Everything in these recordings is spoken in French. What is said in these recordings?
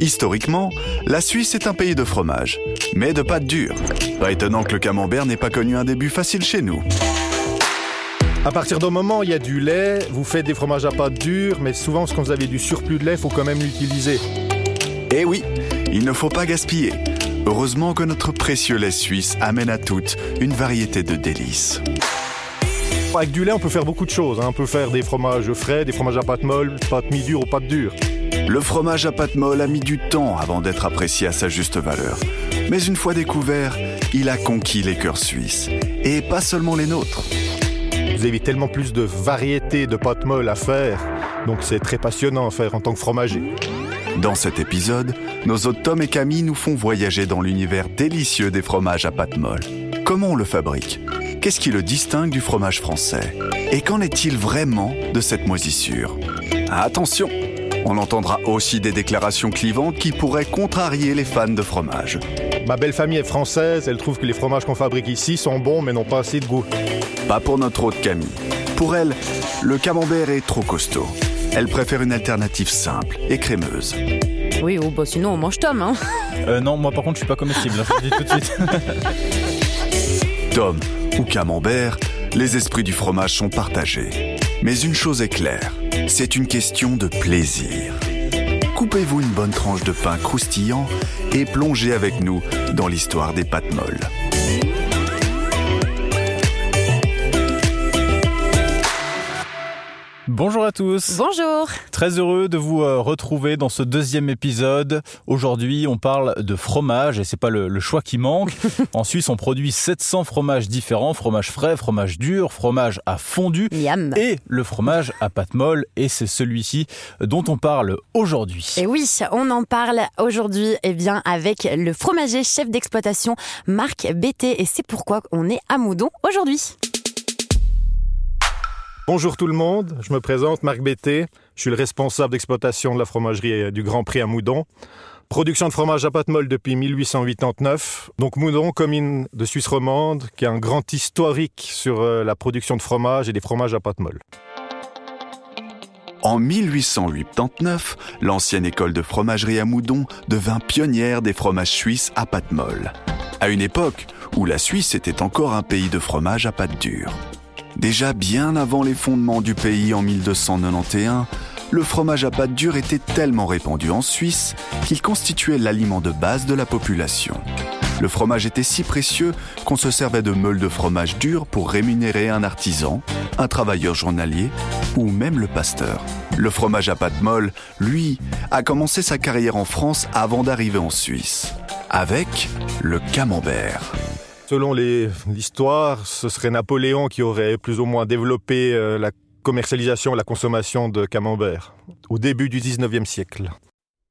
Historiquement, la Suisse est un pays de fromage, mais de pâte dure. Pas étonnant que le camembert n'ait pas connu un début facile chez nous. À partir d'un moment, où il y a du lait, vous faites des fromages à pâte dure, mais souvent, quand vous avez du surplus de lait, il faut quand même l'utiliser. Eh oui, il ne faut pas gaspiller. Heureusement que notre précieux lait suisse amène à toutes une variété de délices. Avec du lait, on peut faire beaucoup de choses. hein. On peut faire des fromages frais, des fromages à pâte molle, pâte mi-dure ou pâte dure. Le fromage à pâte molle a mis du temps avant d'être apprécié à sa juste valeur. Mais une fois découvert, il a conquis les cœurs suisses. Et pas seulement les nôtres. Vous avez tellement plus de variétés de pâte molle à faire, donc c'est très passionnant à faire en tant que fromager. Dans cet épisode, nos hôtes Tom et Camille nous font voyager dans l'univers délicieux des fromages à pâte molle. Comment on le fabrique? Qu'est-ce qui le distingue du fromage français? Et qu'en est-il vraiment de cette moisissure? Attention On entendra aussi des déclarations clivantes qui pourraient contrarier les fans de fromage. Ma belle famille est française, elle trouve que les fromages qu'on fabrique ici sont bons mais n'ont pas assez de goût. Pas pour notre hôte Camille. Pour elle, le camembert est trop costaud. Elle préfère une alternative simple et crémeuse. Oui, oh, bah sinon on mange Tom. Hein. Euh, non, moi par contre, je suis pas comestible, hein, je vous le dis tout de suite. Tom ou camembert, les esprits du fromage sont partagés. Mais une chose est claire, c'est une question de plaisir. Coupez-vous une bonne tranche de pain croustillant et plongez avec nous dans l'histoire des pâtes molles. Bonjour à tous. Bonjour. Très heureux de vous euh, retrouver dans ce deuxième épisode. Aujourd'hui, on parle de fromage et c'est pas le, le choix qui manque. en Suisse, on produit 700 fromages différents fromage frais, fromage dur, fromage à fondu Miam. et le fromage à pâte molle. Et c'est celui-ci dont on parle aujourd'hui. Et oui, on en parle aujourd'hui eh bien, avec le fromager chef d'exploitation Marc Bété et c'est pourquoi on est à Moudon aujourd'hui. Bonjour tout le monde, je me présente Marc Bété, je suis le responsable d'exploitation de la fromagerie du Grand Prix à Moudon. Production de fromage à pâte molle depuis 1889. Donc Moudon, commune de Suisse romande, qui a un grand historique sur euh, la production de fromage et des fromages à pâte molle. En 1889, l'ancienne école de fromagerie à Moudon devint pionnière des fromages suisses à pâte molle. À une époque où la Suisse était encore un pays de fromage à pâte dure. Déjà bien avant les fondements du pays en 1291, le fromage à pâte dure était tellement répandu en Suisse qu'il constituait l'aliment de base de la population. Le fromage était si précieux qu'on se servait de meules de fromage dur pour rémunérer un artisan, un travailleur journalier ou même le pasteur. Le fromage à pâte molle, lui, a commencé sa carrière en France avant d'arriver en Suisse, avec le camembert. Selon l'histoire, ce serait Napoléon qui aurait plus ou moins développé euh, la commercialisation la consommation de camembert au début du 19e siècle.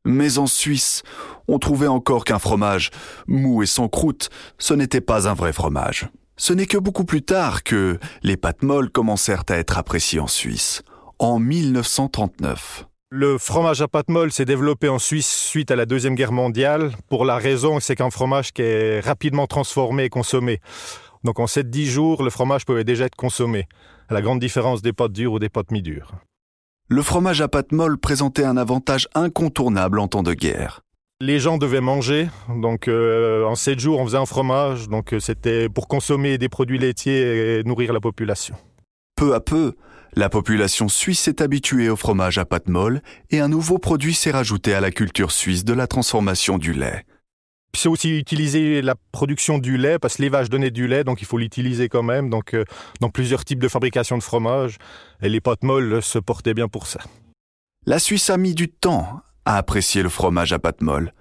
Mais en Suisse, on trouvait encore qu'un fromage mou et sans croûte, ce n'était pas un vrai fromage. Ce n'est que beaucoup plus tard que les pâtes molles commencèrent à être appréciées en Suisse, en 1939. Le fromage à pâte molle s'est développé en Suisse suite à la Deuxième Guerre mondiale pour la raison c'est qu'un fromage qui est rapidement transformé et consommé. Donc en 7-10 jours, le fromage pouvait déjà être consommé, à la grande différence des pâtes dures ou des pâtes mi-dures. Le fromage à pâte molle présentait un avantage incontournable en temps de guerre. Les gens devaient manger, donc euh, en 7 jours on faisait un fromage, donc euh, c'était pour consommer des produits laitiers et nourrir la population. Peu à peu, la population suisse s'est habituée au fromage à pâte molle et un nouveau produit s'est rajouté à la culture suisse de la transformation du lait. C'est aussi utiliser la production du lait, parce que les vaches donnaient du lait, donc il faut l'utiliser quand même, donc euh, dans plusieurs types de fabrication de fromage, et les pâtes molles se portaient bien pour ça. La Suisse a mis du temps à apprécier le fromage à pâte molle.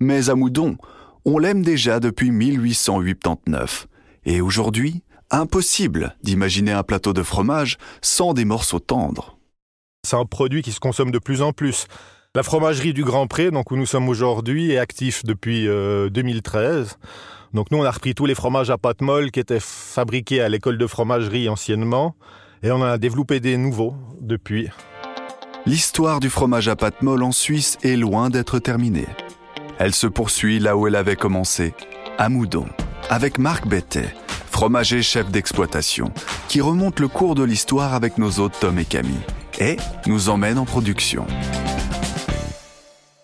Mais à Moudon, on l'aime déjà depuis 1889. Et aujourd'hui, impossible d'imaginer un plateau de fromage sans des morceaux tendres. C'est un produit qui se consomme de plus en plus. La fromagerie du Grand Pré, donc où nous sommes aujourd'hui, est actif depuis euh, 2013. Donc nous, on a repris tous les fromages à pâte molle qui étaient fabriqués à l'école de fromagerie anciennement, et on en a développé des nouveaux depuis. L'histoire du fromage à pâte molle en Suisse est loin d'être terminée. Elle se poursuit là où elle avait commencé, à Moudon, avec Marc Bettet, fromager chef d'exploitation, qui remonte le cours de l'histoire avec nos hôtes Tom et Camille, et nous emmène en production.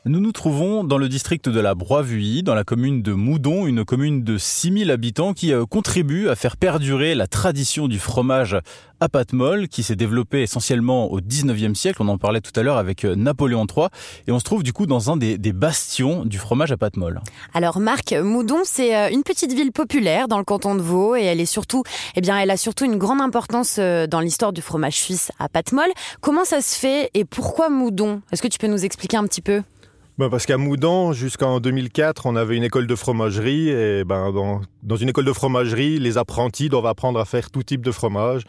Nous nous trouvons dans le district de la Broye-Vuilly, dans la commune de Moudon, une commune de 6000 habitants qui euh, contribue à faire perdurer la tradition du fromage à pâte molle qui s'est développé essentiellement au 19e siècle. On en parlait tout à l'heure avec euh, Napoléon III. Et on se trouve du coup dans un des, des bastions du fromage à pâte molle. Alors Marc, Moudon, c'est euh, une petite ville populaire dans le canton de Vaud et elle est surtout, eh bien, elle a surtout une grande importance dans l'histoire du fromage suisse à pâte molle. Comment ça se fait et pourquoi Moudon? Est-ce que tu peux nous expliquer un petit peu? Ben parce qu'à Moudon, jusqu'en 2004, on avait une école de fromagerie. Et ben dans, une école de fromagerie, les apprentis doivent apprendre à faire tout type de fromage.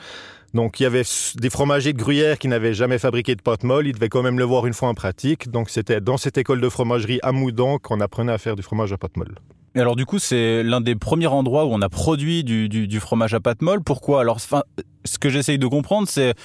Donc il y avait des fromagers de gruyère qui n'avaient jamais fabriqué de pâte molle. Ils devaient quand même le voir une fois en pratique. Donc c'était dans cette école de fromagerie à Moudon qu'on apprenait à faire du fromage à pâte molle. Et alors du coup, c'est l'un des premiers endroits où on a produit du, du, du fromage à pâte molle. Pourquoi? Alors, ce que j'essaye de comprendre, c'est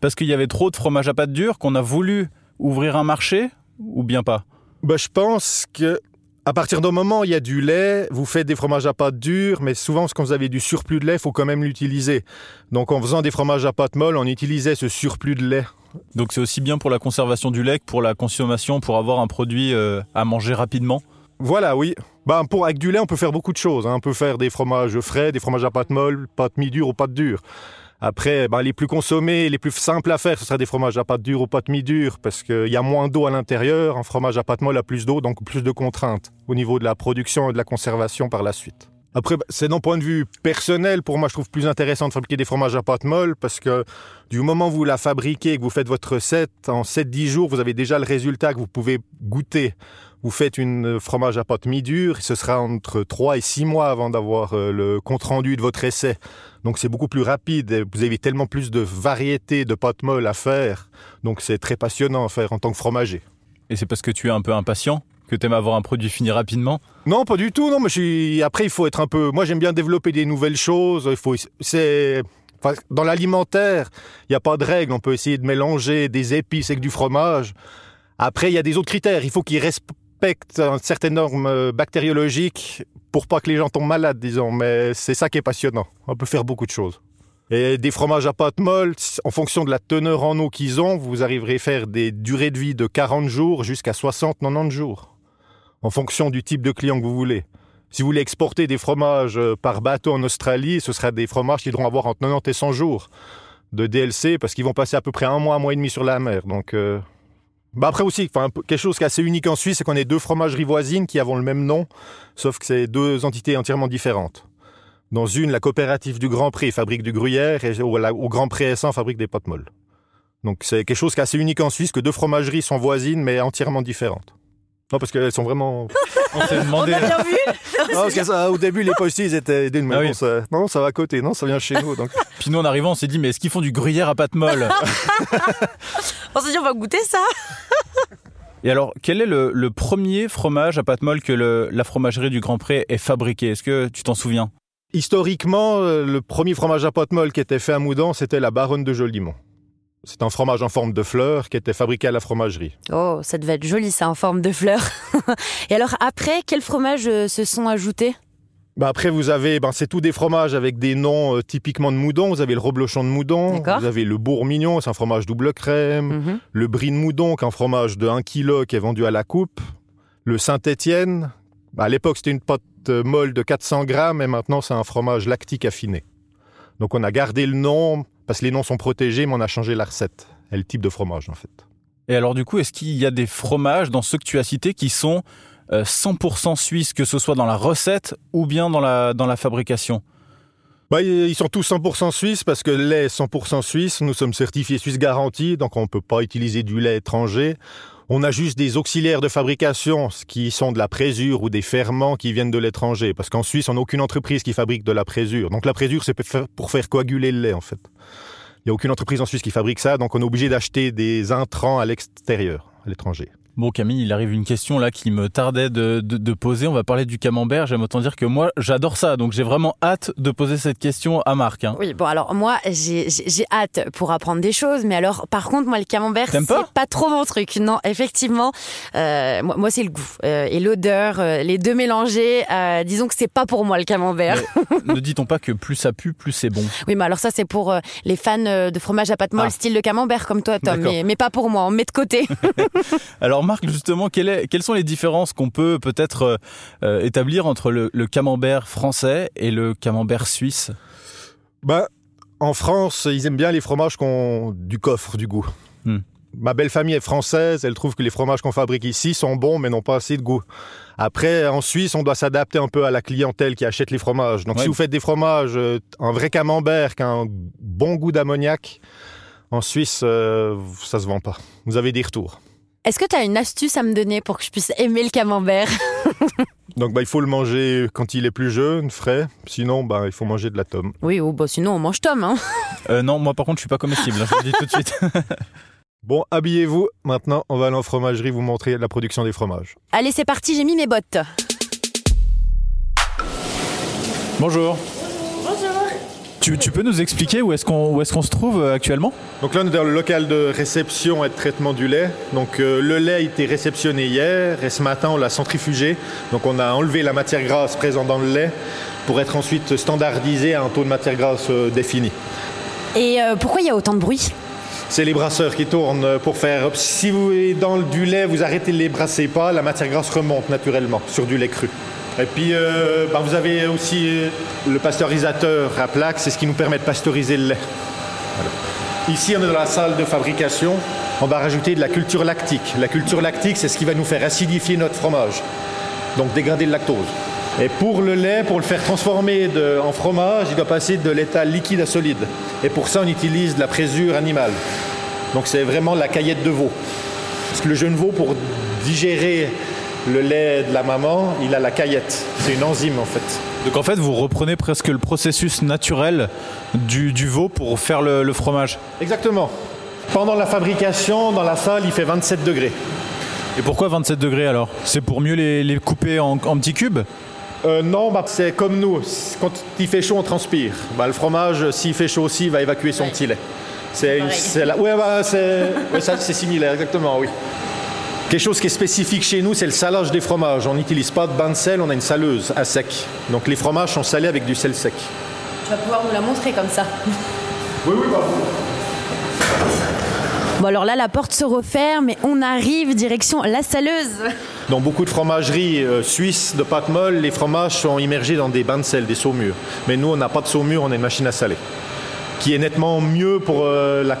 parce qu'il y avait trop de fromage à pâte dure qu'on a voulu ouvrir un marché ou bien pas? Bah, Je pense que à partir d'un moment, il y a du lait, vous faites des fromages à pâte dure, mais souvent, quand vous avez du surplus de lait, il faut quand même l'utiliser. Donc, en faisant des fromages à pâte molle, on utilisait ce surplus de lait. Donc, c'est aussi bien pour la conservation du lait que pour la consommation, pour avoir un produit euh, à manger rapidement? Voilà, oui. Bah, pour, avec du lait, on peut faire beaucoup de choses. Hein. On peut faire des fromages frais, des fromages à pâte molle, pâte mi-dure ou pâte dure. Après, ben, les plus consommés, les plus simples à faire, ce seraient des fromages à pâte dure ou pâte mi-dure, parce qu'il y a moins d'eau à l'intérieur. Un fromage à pâte molle a plus d'eau, donc plus de contraintes au niveau de la production et de la conservation par la suite. Après, ben, c'est d'un point de vue personnel, pour moi, je trouve plus intéressant de fabriquer des fromages à pâte molle, parce que du moment où vous la fabriquez, que vous faites votre recette, en 7-10 jours, vous avez déjà le résultat que vous pouvez goûter. Vous faites une fromage à pâte mi-dure, ce sera entre 3 et 6 mois avant d'avoir euh, le compte-rendu de votre essai. Donc c'est beaucoup plus rapide. Vous avez tellement plus de variétés de pâtes molles à faire. Donc c'est très passionnant à faire en tant que fromager. Et c'est parce que tu es un peu impatient? Que tu aimes avoir un produit fini rapidement Non, pas du tout. Non, mais je suis... après il faut être un peu. Moi j'aime bien développer des nouvelles choses. Il faut. C'est dans l'alimentaire, il n'y a pas de règle. On peut essayer de mélanger des épices avec du fromage. Après, il y a des autres critères. Il faut qu'ils respectent certaines normes euh, bactériologiques pour pas que les gens tombent malades, disons. Mais c'est ça qui est passionnant. On peut faire beaucoup de choses. Et des fromages à pâte molle, en fonction de la teneur en eau qu'ils ont, vous arriverez à faire des durées de vie de 40 jours jusqu'à 60-90 jours. En fonction du type de client que vous voulez. Si vous voulez exporter des fromages euh, par bateau en Australie, ce sera des fromages qui devront avoir entre 90 et 100 jours de DLC parce qu'ils vont passer à peu près un mois, un mois et demi sur la mer. Donc, euh, bah après aussi, quelque chose qui est assez unique en Suisse, c'est qu'on est deux fromageries voisines qui avons le même nom, sauf que c'est deux entités entièrement différentes. Dans une, la coopérative du Grand Prix fabrique du gruyère et au, Grand Prix S1 fabrique des pâtes molles. Donc c'est quelque chose qui est assez unique en Suisse, que deux fromageries sont voisines mais entièrement différentes. Non, parce qu'elles sont vraiment. On s'est demandé. On a bien vu. non, parce que ça, au début, les postis, ils étaient d'une ah oui. ça... Non, ça va à côté. Non, ça vient chez nous. Donc. Puis nous, en arrivant, on s'est dit, mais est-ce qu'ils font du gruyère à pâte molle On s'est dit, on va goûter ça. Et alors, quel est le, le, premier fromage à pâte molle que le, la fromagerie du Grand Pré ait fabriqué? Est-ce que tu t'en souviens? Historiquement, euh, le premier fromage à pâte molle qui était fait à Moudon, c'était la Baronne de Jolimont. C'est un fromage en forme de fleur qui était fabriqué à la fromagerie. Oh, ça devait être joli ça, en forme de fleur. Et alors après, quels fromages euh, se sont ajoutés? Bah après, vous avez, ben, c'est tous des fromages avec des noms euh, typiquement de Moudon. Vous avez le reblochon de Moudon. Vous avez le bourmignon, c'est un fromage double crème. Mhm. Le brie de Moudon, qui est un fromage de 1 kg qui est vendu à la coupe. Le Saint-Étienne. Bah, à l'époque, c'était une pâte euh, molle de 400 grammes et maintenant, c'est un fromage lactique affiné. Donc, on a gardé le nom parce que les noms sont protégés, mais on a changé la recette et le type de fromage en fait. Et alors du coup, est-ce qu'il y a des fromages dans ceux que tu as cités qui sont 100% euh, suisses, que ce soit dans la recette ou bien dans la, dans la fabrication? Bah, ils sont tous 100% suisses parce que le lait est 100% suisse. Nous sommes certifiés Suisse Garantie, donc on ne peut pas utiliser du lait étranger. On a juste des auxiliaires de fabrication qui sont de la présure ou des ferments qui viennent de l'étranger. Parce qu'en Suisse, on n'a aucune entreprise qui fabrique de la présure. Donc la présure, c'est pour faire coaguler le lait, en fait. Il n'y a aucune entreprise en Suisse qui fabrique ça, donc on est obligé d'acheter des intrants à l'extérieur, à l'étranger. Bon Camille, il arrive une question là qui me tardait de, de, de poser. On va parler du camembert. J'aime autant dire que moi, j'adore ça. Donc j'ai vraiment hâte de poser cette question à Marc. Hein. Oui, bon alors moi, j'ai hâte pour apprendre des choses. Mais alors, par contre, moi, le camembert, c'est pas, pas trop mon truc. Non, effectivement, euh, moi, moi c'est le goût euh, et l'odeur, euh, les deux mélangés. Disons que c'est pas pour moi le camembert. ne dit-on pas que plus ça pue, plus c'est bon? Oui, mais alors ça, c'est pour les fans de fromage à pâte molle, ah. style le camembert comme toi, Tom. Mais, mais, pas pour moi. On met de côté. alors Marc, justement, quelles sont les différences qu'on peut peut-être euh, établir entre le, camembert français et le camembert suisse? Bah, En France, ils aiment bien les fromages qui ont du coffre, du goût. Hmm. Ma belle famille est française, elle trouve que les fromages qu'on fabrique ici sont bons mais n'ont pas assez de goût. Après, en Suisse, on doit s'adapter un peu à la clientèle qui achète les fromages. Donc si vous faites des fromages, euh, un vrai camembert qui a un bon goût d'ammoniac, en Suisse, euh, ça se vend pas. Vous avez des retours. Est-ce que tu as une astuce à me donner pour que je puisse aimer le camembert Donc bah, il faut le manger quand il est plus jeune, frais. Sinon, bah, il faut manger de la tome. Oui, ou bah, sinon on mange tome. Hein. Euh, non, moi par contre, je suis pas comestible. Hein, je vous le dis tout de suite. bon, habillez-vous. Maintenant, on va aller en fromagerie vous montrer la production des fromages. Allez, c'est parti. J'ai mis mes bottes. Bonjour. Tu, peux nous expliquer où est-ce qu'on est se trouve euh, actuellement? Donc là, on est dans le local de réception et de traitement du lait. Donc euh, le lait a été réceptionné hier et ce matin, on l'a centrifugé. Donc on a enlevé la matière grasse présente dans le lait pour être ensuite standardisé à un taux de matière grasse euh, défini. Et pourquoi il y a autant de bruit? C'est les brasseurs qui tournent pour faire. Si vous êtes dans du lait, vous arrêtez de les brasser pas, la matière grasse remonte naturellement sur du lait cru. Et puis, euh, bah, vous avez aussi le pasteurisateur à plaque, c'est ce qui nous permet de pasteuriser le lait. Ici, on est dans la salle de fabrication. On va rajouter de la culture lactique. La culture lactique, c'est ce qui va nous faire acidifier notre fromage, donc dégrader le lactose. Et pour le lait, pour le faire transformer en fromage, il doit passer de l'état liquide à solide. Et pour ça, on utilise de la présure animale. Donc c'est vraiment la caillette de veau. Parce que le jeune veau, pour digérer le lait de la maman, il a la caillette. C'est une enzyme en fait. Donc en fait, vous reprenez presque le processus naturel du, veau pour faire le, fromage. Exactement. Pendant la fabrication, dans la salle, il fait 27 degrés. Et pourquoi 27 degrés alors? C'est pour mieux les, couper en, petits cubes? Euh, non, bah, c'est comme nous. Quand il fait chaud, on transpire. Bah, le fromage, s'il fait chaud aussi, il va évacuer son petit lait. C'est, ouais, bah, c'est similaire, exactement, oui. Quelque chose qui est spécifique chez nous, c'est le salage des fromages. On n'utilise pas de bain de sel, on a une saleuse à sec. Donc les fromages sont salés avec du sel sec. Tu vas pouvoir nous la montrer comme ça. Oui, oui, bah. Bon alors là, la porte se referme et on arrive direction la saleuse. Dans beaucoup de fromageries euh, suisses de pâte molle, les fromages sont immergés dans des bains de sel, des saumures. Mais nous, on n'a pas de saumure, on a une machine à saler, qui est nettement mieux pour euh, la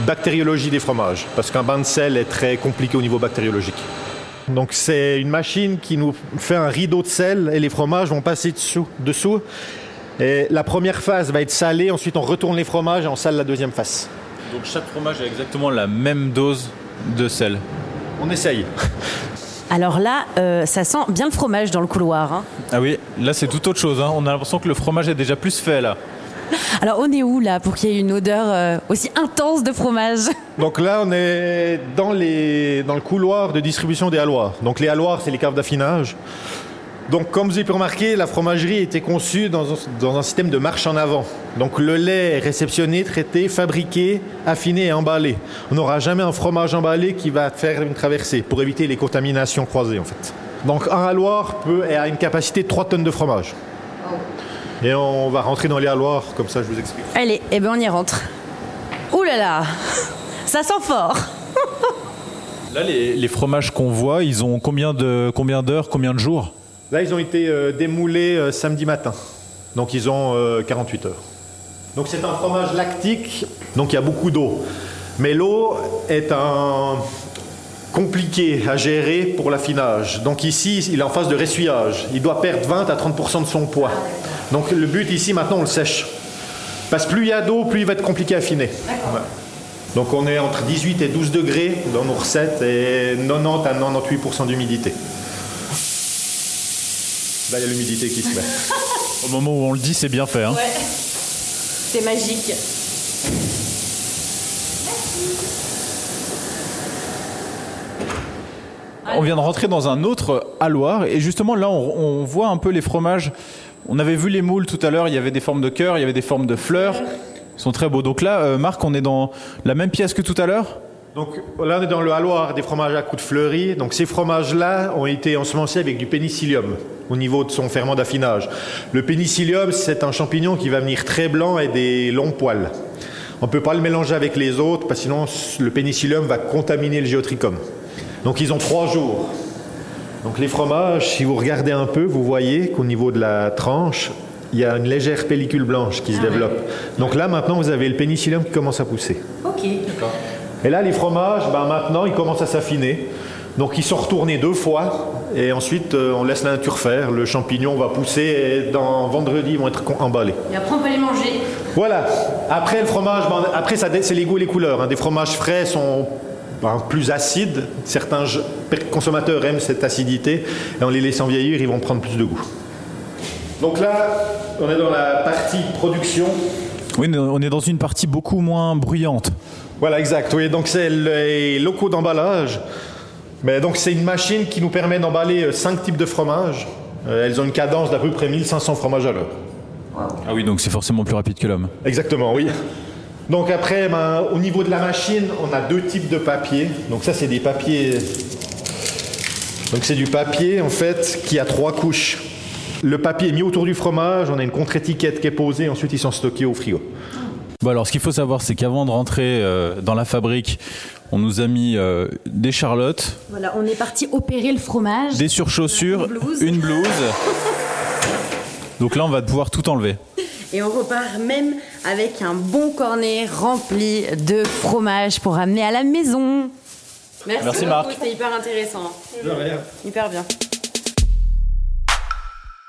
bactériologie des fromages, parce qu'un bain de sel est très compliqué au niveau bactériologique. Donc c'est une machine qui nous fait un rideau de sel et les fromages vont passer dessous. dessous. Et la première phase va être salée, ensuite on retourne les fromages et on sale la deuxième phase. Donc chaque fromage a exactement la même dose de sel On essaye. Alors là, euh, ça sent bien le fromage dans le couloir. Hein. Ah oui, là c'est tout autre chose. Hein. On a l'impression que le fromage est déjà plus fait là. Alors on est où là pour qu'il y ait une odeur euh, aussi intense de fromage Donc là on est dans, les, dans le couloir de distribution des halloirs. Donc les halloirs c'est les caves d'affinage. Donc comme vous avez pu remarquer, la fromagerie été conçue dans un, dans un, système de marche en avant. Donc le lait est réceptionné, traité, fabriqué, affiné et emballé. On n'aura jamais un fromage emballé qui va faire une traversée pour éviter les contaminations croisées en fait. Donc un halloir peut, a une capacité de 3 tonnes de fromage. Et on va rentrer dans les halloirs, comme ça je vous explique. Allez, et eh ben on y rentre. Ouh là là, ça sent fort. Là, les, fromages qu'on voit, ils ont combien de combien d'heures, combien de jours? Là, ils ont été euh, démoulés euh, samedi matin. Donc, ils ont 48 euh, heures. Donc, c'est un fromage lactique, donc il y a beaucoup d'eau. Mais l'eau est un compliqué à gérer pour l'affinage. Donc ici, il est en phase de ressuyage. Il doit perdre 20 à 30% de son poids. Donc le but ici, maintenant, on le sèche. Parce que plus il y a d'eau, plus il va être compliqué à affiner. Donc on est entre 18 et 12 degrés dans nos recettes et 90 à 98% d'humidité. Là, il y a l'humidité qui se met. Au moment où on le dit, c'est bien fait. Hein. Ouais. C'est magique. On vient de rentrer dans un autre halloir et justement là on voit un peu les fromages on avait vu les moules tout à l'heure, il y avait des formes de cœur, il y avait des formes de fleurs. Ils sont très beaux. Donc là, euh, Marc, on est dans la même pièce que tout à l'heure? Donc là, on est dans le halloir des fromages à coups de fleuris. Donc ces fromages-là ont été ensemencés avec du pénicillium au niveau de son ferment d'affinage. Le pénicillium, c'est un champignon qui va venir très blanc et des longs poils. On ne peut pas le mélanger avec les autres parce que sinon le pénicillium va contaminer le géotrichum. Donc ils ont trois jours. Donc les fromages, si vous regardez un peu, vous voyez qu'au niveau de la tranche, il y a une légère pellicule blanche qui se ah développe. Donc là, maintenant, vous avez le pénicillium qui commence à pousser. Ok. D'accord. Et là, les fromages, ben, maintenant, ils commencent à s'affiner. Donc ils sont retournés deux fois et ensuite euh, on laisse la nature faire. Le champignon va pousser et dans vendredi ils vont être emballés. Et après on peut les manger. Voilà. Après le fromage, ben, après ça c'est les goûts et les couleurs. Hein. Des fromages frais sont plus acides. Certains consommateurs aiment cette acidité et en les laissant vieillir ils vont prendre plus de goût. Donc là on est dans la partie production. Oui, on est dans une partie beaucoup moins bruyante. Voilà, exact. Oui, donc c'est les locaux d'emballage. Mais donc c'est une machine qui nous permet d'emballer euh, cinq types de fromages. Euh, elles ont une cadence d'à peu près 1500 fromages à l'heure. Ah oui, donc c'est forcément plus rapide que l'homme. Exactement, oui. Donc après, ben, au niveau de la machine, on a deux types de papier. Donc ça, c'est des papiers. Donc c'est du papier en fait qui a trois couches. Le papier est mis autour du fromage, on a une contre-étiquette qui est posée, ensuite ils sont stockés au frigo. Bon alors ce qu'il faut savoir c'est qu'avant de rentrer euh, dans la fabrique, on nous a mis euh, des charlottes. Voilà, on est parti opérer le fromage. Des surchaussures, une blouse. Donc là on va pouvoir tout enlever. Et on repart même avec un bon cornet rempli de fromage pour amener à la maison. Merci, Merci Marc. C'était hyper intéressant. De rien. Hyper bien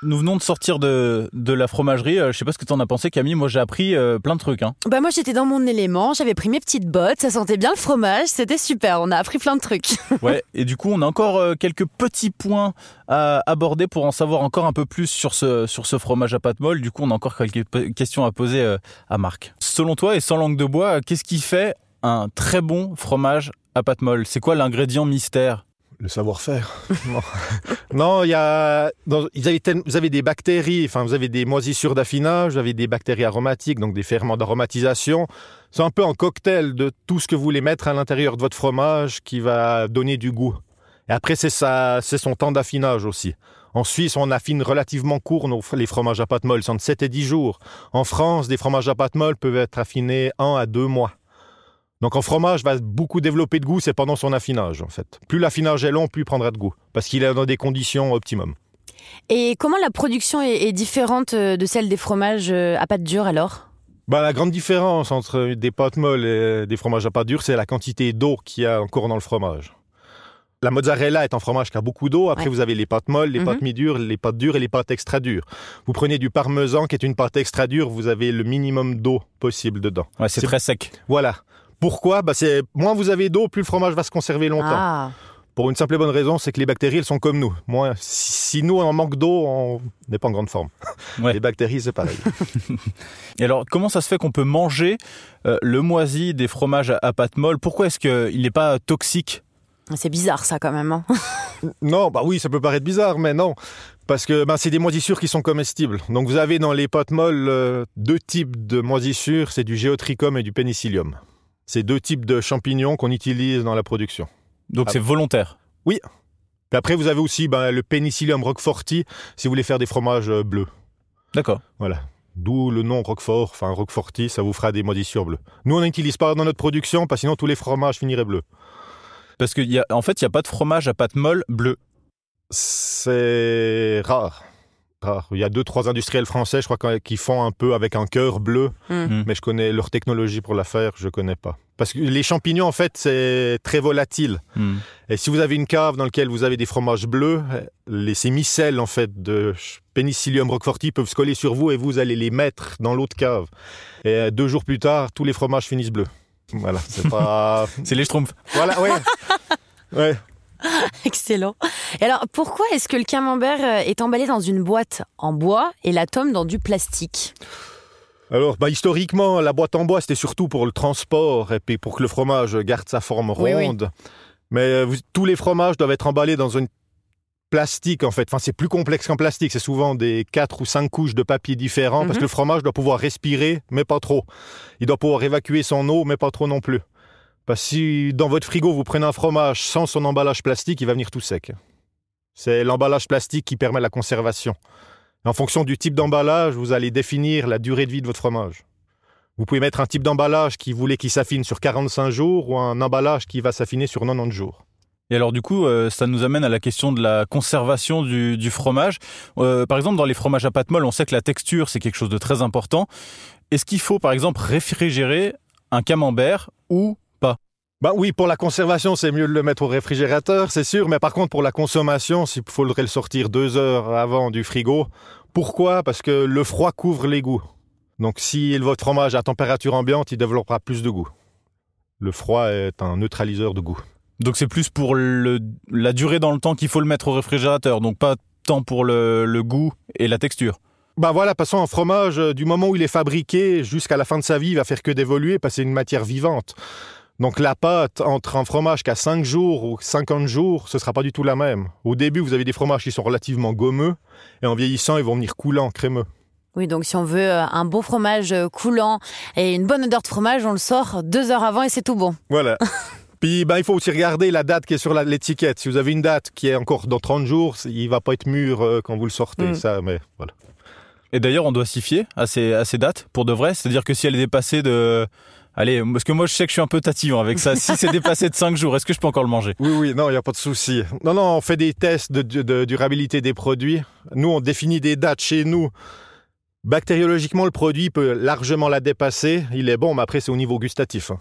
nous venons de sortir de, de la fromagerie. Euh, je sais pas ce que tu en as pensé, Camille. Moi, j'ai appris euh, plein de trucs. Hein. Bah moi, j'étais dans mon élément. J'avais pris mes petites bottes. Ça sentait bien le fromage. C'était super. On a appris plein de trucs. ouais. Et du coup, on a encore euh, quelques petits points à aborder pour en savoir encore un peu plus sur ce sur ce fromage à pâte molle. Du coup, on a encore quelques questions à poser à Marc. Selon toi et sans langue de bois, qu'est-ce qui fait un très bon fromage à pâte molle? C'est quoi l'ingrédient mystère? Le savoir-faire. non, il y a, vous, avez des bactéries, enfin, vous avez des moisissures d'affinage, vous avez des bactéries aromatiques, donc des ferments d'aromatisation. C'est un peu un cocktail de tout ce que vous voulez mettre à l'intérieur de votre fromage qui va donner du goût. Et après, c'est c'est son temps d'affinage aussi. En Suisse, on affine relativement court les fromages à pâte molle, c'est entre 7 et 10 jours. En France, des fromages à pâte molle peuvent être affinés 1 à 2 mois. Donc en fromage va beaucoup développer de goût, c'est pendant son affinage en fait. Plus l'affinage est long, plus il prendra de goût, parce qu'il est dans des conditions optimum. Et comment la production est, différente euh, de celle des fromages euh, à pâte dure alors? Bah, la grande différence entre des pâtes molles et des fromages à pâte dure, c'est la quantité d'eau qu'il y a encore dans le fromage. La mozzarella est un fromage qui a beaucoup d'eau. Après, vous avez les pâtes molles, les pâtes mhm. mi-dures, les pâtes dures et les pâtes extra dures. Vous prenez du parmesan qui est une pâte extra dure, vous avez le minimum d'eau possible dedans. Ouais, c'est très sec. Voilà. Pourquoi? Bah c'est Moins vous avez d'eau, plus le fromage va se conserver longtemps. Ah. Pour une simple et bonne raison, c'est que les bactéries, elles sont comme nous. Moi, si nous, on manque d'eau, on n'est pas en grande forme. Les bactéries, c'est pareil. et alors, comment ça se fait qu'on peut manger euh, le moisi des fromages à, pâte molle? Pourquoi est-ce qu'il n'est pas toxique? C'est bizarre, ça, quand même. Hein. non, bah oui, ça peut paraître bizarre, mais non. Parce que bah, c'est des moisissures qui sont comestibles. Donc, vous avez dans les pâtes molles euh, deux types de moisissures c'est du géotrichum et du pénicillium. C'est deux types de champignons qu'on utilise dans la production. Donc c'est volontaire Oui. Puis après, vous avez aussi ben, le Penicillium roqueforti si vous voulez faire des fromages euh, bleus. D'accord. Voilà. D'où le nom Roquefort, enfin Roqueforti, ça vous fera des moisissures bleues. Nous, on n'utilise pas dans notre production, parce que sinon tous les fromages finiraient bleus. Parce qu'en fait, il n'y a pas de fromage à pâte molle bleu. C'est rare. Il y a deux, trois industriels français, je crois, qui font un peu avec un cœur bleu, mm. Mm. mais je connais leur technologie pour la faire, je connais pas. Parce que les champignons, en fait, c'est très volatile. Mm. Et si vous avez une cave dans laquelle vous avez des fromages bleus, les, ces micelles, en fait, de Penicillium roqueforti peuvent se coller sur vous et vous allez les mettre dans l'autre cave. Et euh, deux jours plus tard, tous les fromages finissent bleus. Voilà, c'est pas... c'est les schtroumpfs. Voilà, ouais. ouais. Excellent. Et alors, pourquoi est-ce que le camembert euh, est emballé dans une boîte en bois et la tome dans du plastique? Alors, bah, historiquement, la boîte en bois, c'était surtout pour le transport et puis pour que le fromage garde sa forme ronde. Mais euh, tous les fromages doivent être emballés dans une plastique, en fait. Enfin, c'est plus complexe qu'en plastique. C'est souvent des quatre ou cinq couches de papier différents parce mhm. que le fromage doit pouvoir respirer, mais pas trop. Il doit pouvoir évacuer son eau, mais pas trop non plus. Que si dans votre frigo, vous prenez un fromage sans son emballage plastique, il va venir tout sec. C'est l'emballage plastique qui permet la conservation. En fonction du type d'emballage, vous allez définir la durée de vie de votre fromage. Vous pouvez mettre un type d'emballage qui voulait qu'il s'affine sur 45 jours ou un emballage qui va s'affiner sur 90 jours. Et alors du coup, euh, ça nous amène à la question de la conservation du, fromage. Euh, par exemple, dans les fromages à pâte molle, on sait que la texture, c'est quelque chose de très important. Est-ce qu'il faut, par exemple, réfrigérer un camembert ou bah oui, pour la conservation, c'est mieux de le mettre au réfrigérateur, c'est sûr. Mais par contre, pour la consommation, il faudrait le sortir deux heures avant du frigo. Pourquoi? Parce que le froid couvre les goûts. Donc si votre fromage à température ambiante, il développera plus de goût. Le froid est un neutraliseur de goût. Donc c'est plus pour la durée dans le temps qu'il faut le mettre au réfrigérateur, donc pas tant pour le, goût et la texture. Bah voilà, passons un fromage, euh, du moment où il est fabriqué jusqu'à la fin de sa vie, il va faire que d'évoluer c'est une matière vivante. Donc la pâte entre un fromage qui a 5 jours ou 50 jours, ce sera pas du tout la même. Au début, vous avez des fromages qui sont relativement gommeux et en vieillissant, ils vont venir coulants, crémeux. Oui, donc si on veut euh, un beau fromage euh, coulant et une bonne odeur de fromage, on le sort deux heures avant et c'est tout bon. Voilà. Puis ben, il faut aussi regarder la date qui est sur l'étiquette. Si vous avez une date qui est encore dans 30 jours, il va pas être mûr euh, quand vous le sortez. Mm. Ça, mais voilà. Et d'ailleurs, on doit s'y fier à ces, à ces dates pour de vrai? C'est-à-dire que si elle est dépassée de. Allez, parce que moi je sais que je suis un peu tatillon avec ça. si c'est dépassé de 5 jours, est-ce que je peux encore le manger? Oui, oui, non, il n'y a pas de souci. Non, non, on fait des tests de, de, durabilité des produits. Nous, on définit des dates chez nous. Bactériologiquement, le produit peut largement la dépasser. Il est bon, mais après, c'est au niveau gustatif. Hein.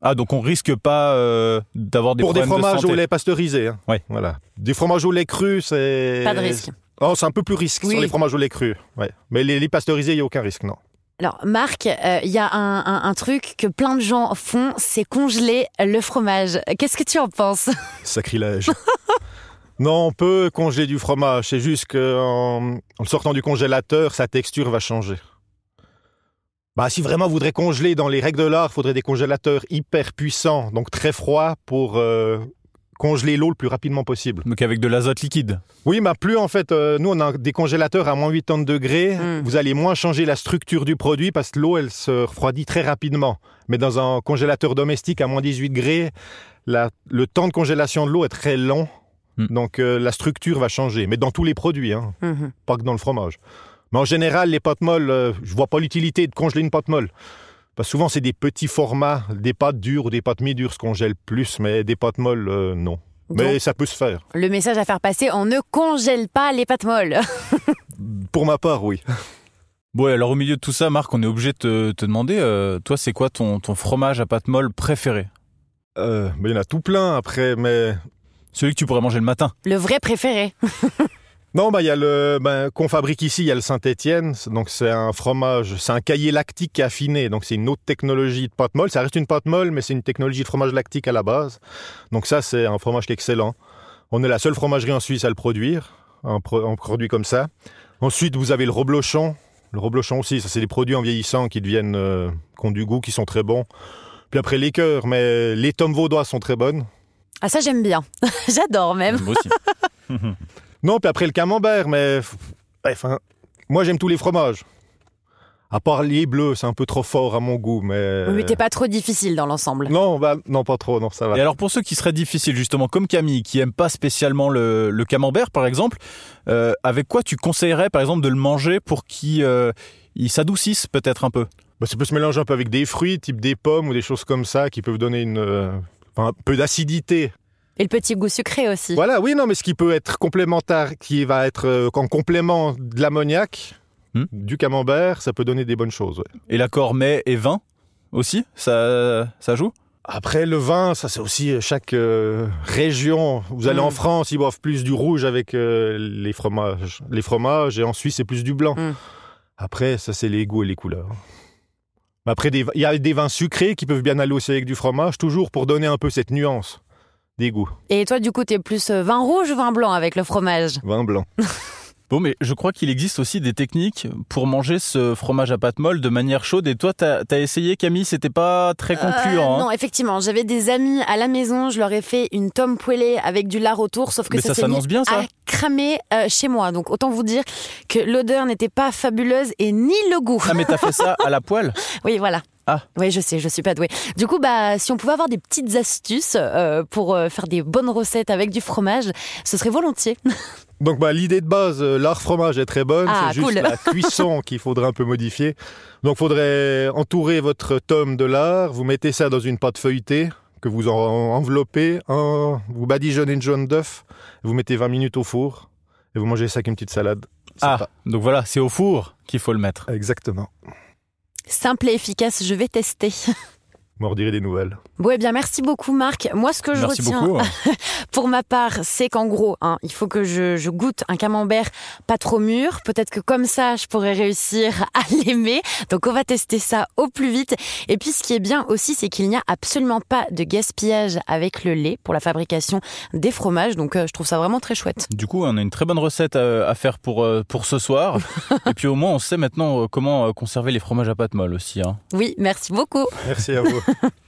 Ah, donc on risque pas euh, d'avoir des Pour des fromages au lait pasteurisé. Hein. Ouais. Voilà. Des fromages au lait cru, c'est. Pas de risque. Oh, c'est un peu plus risque sur les fromages au lait cru. Ouais. Mais les, les pasteurisés, il n'y a aucun risque, non. Alors, Marc, euh, il y a un, truc que plein de gens font, c'est congeler le fromage. Qu'est-ce que tu en penses? Sacrilège. non, on peut congeler du fromage. C'est juste qu'en en sortant du congélateur, sa texture va changer. Bah, si vraiment vous voudrez congeler dans les règles de l'art, il faudrait des congélateurs hyper puissants, donc très froids pour euh, congeler l'eau le plus rapidement possible. Donc avec de l'azote liquide Oui, mais plus en fait, euh, nous on a des congélateurs à moins 80 degrés, hmm. vous allez moins changer la structure du produit parce que l'eau elle se refroidit très rapidement. Mais dans un congélateur domestique à moins 18 degrés, le temps de congélation de l'eau est très long, hmm. donc euh, la structure va changer. Mais dans tous les produits, hein, hmm. pas que dans le fromage. Mais en général, les pâtes molles, euh, je vois pas l'utilité de congeler une pâte molle. Parce que souvent, c'est des petits formats, des pâtes dures ou des pâtes mi-dures se congèlent plus, mais des pâtes molles, euh, non. mais ça peut se faire. Le message à faire passer, on ne congèle pas les pâtes molles. Pour ma part, oui. Bon, alors au milieu de tout ça, Marc, on est obligé de te, demander, euh, toi, c'est quoi ton, ton, fromage à pâte molle préféré? Euh, Il y en a tout plein après, mais... Celui que tu pourrais manger le matin. Le vrai préféré. Non, bah il y a le ben, qu'on fabrique ici, il y a le Saint-Étienne. Donc c'est un fromage, c'est un cahier lactique affiné. Donc c'est une autre technologie de pâte molle. Ça reste une pâte molle, mais c'est une technologie de fromage lactique à la base. Donc ça c'est un fromage qui est excellent. On est la seule fromagerie en Suisse à le produire, un, produit comme ça. Ensuite vous avez le reblochon. Le reblochon aussi, ça c'est des produits en vieillissant qui deviennent, euh, qui ont du goût, qui sont très bons. Puis après les cœurs, mais les tomes vaudois sont très bonnes. Ah ça j'aime bien, j'adore même. Moi aussi. Non, puis après le camembert, mais. Enfin, moi j'aime tous les fromages. À part les bleus, c'est un peu trop fort à mon goût, mais. Oui, mais t'es pas trop difficile dans l'ensemble. Non, bah, non, pas trop, non, ça va. Et alors pour ceux qui seraient difficiles, justement, comme Camille, qui aime pas spécialement le, camembert, par exemple, euh, avec quoi tu conseillerais, par exemple, de le manger pour qu'il euh, s'adoucisse peut-être un peu? Bah, Ça peut se mélanger un peu avec des fruits, type des pommes ou des choses comme ça, qui peuvent donner une, euh, un peu d'acidité et le petit goût sucré aussi. Voilà, oui, non, mais ce qui peut être complémentaire, qui va être euh, en complément de l'ammoniac, hmm. du camembert, ça peut donner des bonnes choses. Et l'accord mets et vin aussi, ça, ça joue? Après, le vin, ça c'est aussi euh, chaque euh, région. Vous allez en hmm. France, ils boivent plus du rouge avec les, fromages, les fromages, et en Suisse, c'est plus du blanc. Hmm. Après, ça c'est les goûts et les couleurs. Après, il y a des vins sucrés qui peuvent bien aller aussi avec du fromage, toujours pour donner un peu cette nuance des goûts. Et toi, du coup, t'es plus euh, vin rouge ou vin blanc avec le fromage? Vin blanc. Bon, mais je crois qu'il existe aussi des techniques pour manger ce fromage à pâte molle de manière chaude. Et toi, t'as as essayé, Camille, c'était pas très concluant. Euh, non, effectivement, j'avais des amis à la maison, je leur ai fait une tome poêlée avec du lard autour, sauf que mais ça, s'annonce bien, ça. à cramer euh, chez moi. Donc autant vous dire que l'odeur n'était pas fabuleuse et ni le goût. Ah, mais t'as fait ça à la poêle? Oui, voilà. Ah. Oui, je sais, je suis pas douée. Du coup, bah, si on pouvait avoir des petites astuces euh, pour euh, faire des bonnes recettes avec du fromage, ce serait volontiers. Donc, bah, l'idée de base, euh, l'art fromage est très bonne. Ah, c'est juste la cuisson qu'il faudrait un peu modifier. Donc, il faudrait entourer votre tome de lard. Vous mettez ça dans une pâte feuilletée que vous enveloppez, vous badigeonnez une jaune d'œuf, vous mettez 20 minutes au four et vous mangez ça avec une petite salade. Ah, donc voilà, c'est au four qu'il faut le mettre. Exactement. Simple et efficace, je vais tester. m'en des nouvelles. Bon, eh bien, merci beaucoup, Marc. Moi, ce que je retiens, pour ma part, c'est qu'en gros, hein, il faut que je, goûte un camembert pas trop mûr. Peut-être que comme ça, je pourrais réussir à l'aimer. Donc, on va tester ça au plus vite. Et puis, ce qui est bien aussi, c'est qu'il n'y a absolument pas de gaspillage avec le lait pour la fabrication des fromages. Donc, euh, je trouve ça vraiment très chouette. Du coup, on a une très bonne recette euh, à, faire pour, euh, pour ce soir. Et puis, au moins, on sait maintenant comment conserver les fromages à pâte molle aussi. Hein. Oui, merci beaucoup. Merci à vous.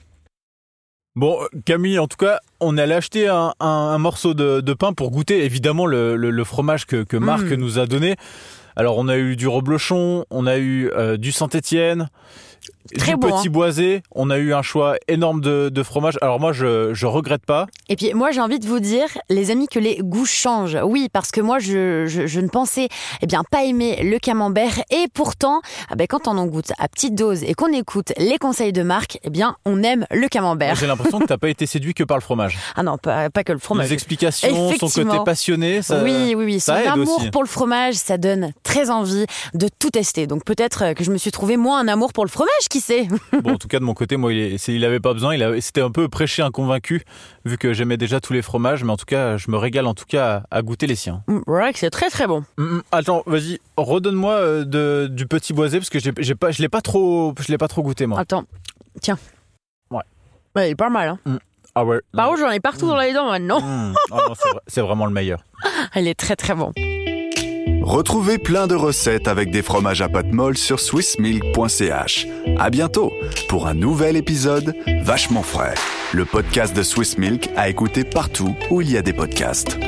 Bon, Camille, en tout cas, on allait acheter un, morceau de, pain pour goûter évidemment le, fromage que, Marc mm. nous a donné. Alors, on a eu du reblochon, on a eu euh, du Saint-Étienne, Très du petit hein. boisé, on a eu un choix énorme de, de fromage. Alors moi, je, je regrette pas. Et puis moi, j'ai envie de vous dire, les amis, que les goûts changent. Oui, parce que moi, je, je, ne pensais eh bien pas aimer le camembert. Et pourtant, ah ben, quand on en goûte à petite dose et qu'on écoute les conseils de Marc, eh bien, on aime le camembert. J'ai l'impression que tu n'as pas été séduit que par le fromage. Ah non, pas, pas que le fromage. Les explications, son côté passionné, ça Oui, oui, oui. Son amour pour le fromage, ça donne très envie de tout tester. Donc peut-être que je me suis trouvé moins un amour pour le fromage, qui sait Bon, en tout cas, de mon côté, moi, il, il avait pas besoin. Il c'était un peu prêché un convaincu, vu que j'aimais déjà tous les fromages. Mais en tout cas, je me régale en tout cas à, goûter les siens. Ouais, mm, c'est très très bon. Mm, mm. attends, vas-y, redonne-moi euh, du petit boisé parce que j'ai, pas, je l'ai pas trop, je l'ai pas trop goûté moi. Attends, tiens. Ouais. ouais il est pas mal. Hein. Ah ouais. Par contre, j'en ai partout dans les dents maintenant. Ah c'est vraiment le meilleur. Il est très très bon. Retrouvez plein de recettes avec des fromages à pâte molle sur swissmilk.ch. À bientôt pour un nouvel épisode vachement frais. Le podcast de Swiss Milk à écouter partout où il y a des podcasts.